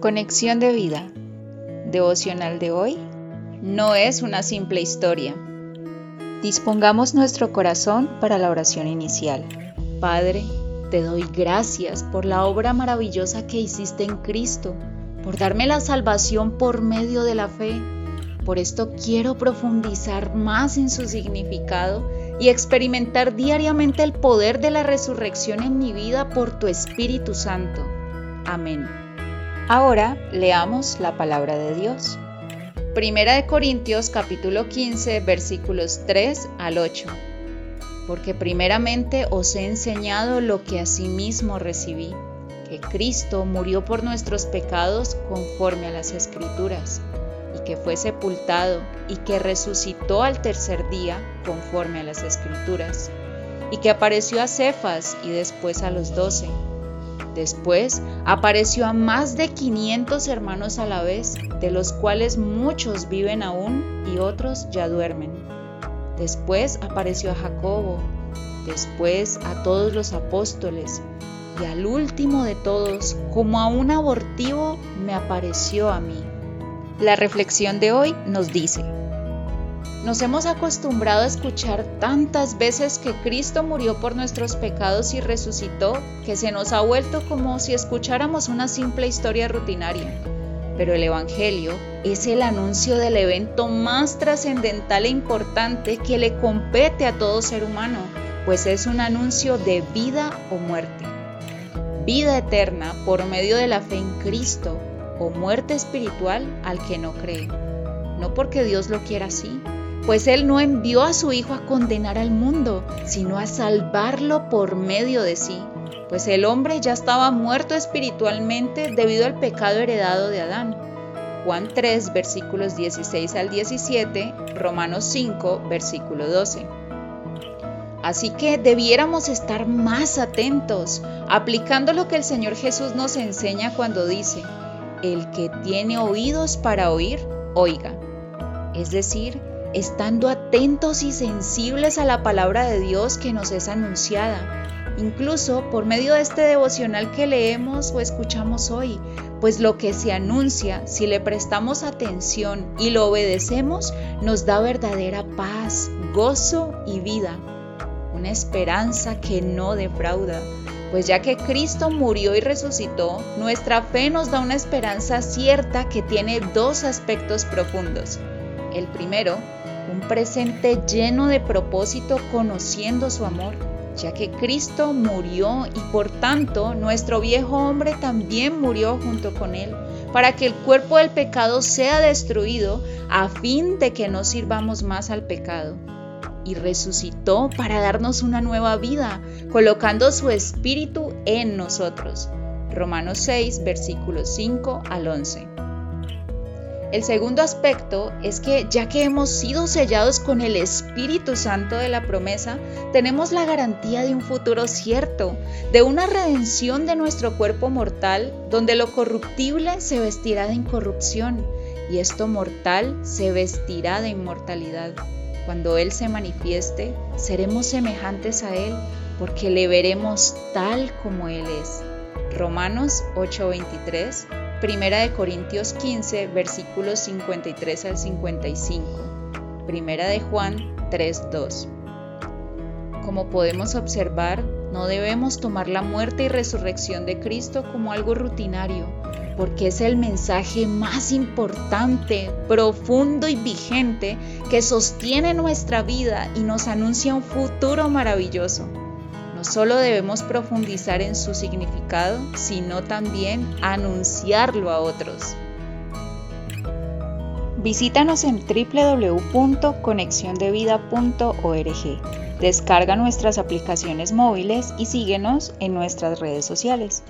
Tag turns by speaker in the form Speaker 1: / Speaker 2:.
Speaker 1: Conexión de vida. Devocional de hoy no es una simple historia. Dispongamos nuestro corazón para la oración inicial. Padre, te doy gracias por la obra maravillosa que hiciste en Cristo, por darme la salvación por medio de la fe. Por esto quiero profundizar más en su significado y experimentar diariamente el poder de la resurrección en mi vida por tu Espíritu Santo. Amén. Ahora leamos la palabra de Dios. Primera de Corintios capítulo 15 versículos 3 al 8. Porque primeramente os he enseñado lo que asimismo recibí, que Cristo murió por nuestros pecados conforme a las escrituras, y que fue sepultado y que resucitó al tercer día conforme a las escrituras, y que apareció a Cefas y después a los doce Después apareció a más de 500 hermanos a la vez, de los cuales muchos viven aún y otros ya duermen. Después apareció a Jacobo, después a todos los apóstoles, y al último de todos, como a un abortivo, me apareció a mí. La reflexión de hoy nos dice, nos hemos acostumbrado a escuchar tantas veces que Cristo murió por nuestros pecados y resucitó que se nos ha vuelto como si escucháramos una simple historia rutinaria. Pero el Evangelio es el anuncio del evento más trascendental e importante que le compete a todo ser humano, pues es un anuncio de vida o muerte. Vida eterna por medio de la fe en Cristo o muerte espiritual al que no cree. No porque Dios lo quiera así, pues Él no envió a su Hijo a condenar al mundo, sino a salvarlo por medio de sí, pues el hombre ya estaba muerto espiritualmente debido al pecado heredado de Adán. Juan 3, versículos 16 al 17, Romanos 5, versículo 12. Así que debiéramos estar más atentos, aplicando lo que el Señor Jesús nos enseña cuando dice, el que tiene oídos para oír, oiga. Es decir, estando atentos y sensibles a la palabra de Dios que nos es anunciada, incluso por medio de este devocional que leemos o escuchamos hoy, pues lo que se anuncia, si le prestamos atención y lo obedecemos, nos da verdadera paz, gozo y vida, una esperanza que no defrauda. Pues ya que Cristo murió y resucitó, nuestra fe nos da una esperanza cierta que tiene dos aspectos profundos. El primero un presente lleno de propósito conociendo su amor, ya que Cristo murió y por tanto nuestro viejo hombre también murió junto con él, para que el cuerpo del pecado sea destruido a fin de que no sirvamos más al pecado. Y resucitó para darnos una nueva vida, colocando su espíritu en nosotros. Romanos 6, versículos 5 al 11. El segundo aspecto es que ya que hemos sido sellados con el Espíritu Santo de la promesa, tenemos la garantía de un futuro cierto, de una redención de nuestro cuerpo mortal, donde lo corruptible se vestirá de incorrupción y esto mortal se vestirá de inmortalidad. Cuando Él se manifieste, seremos semejantes a Él, porque le veremos tal como Él es. Romanos 8:23 Primera de Corintios 15, versículos 53 al 55. Primera de Juan 3:2. Como podemos observar, no debemos tomar la muerte y resurrección de Cristo como algo rutinario, porque es el mensaje más importante, profundo y vigente que sostiene nuestra vida y nos anuncia un futuro maravilloso. No solo debemos profundizar en su significado, sino también anunciarlo a otros. Visítanos en www.conexiondevida.org. Descarga nuestras aplicaciones móviles y síguenos en nuestras redes sociales.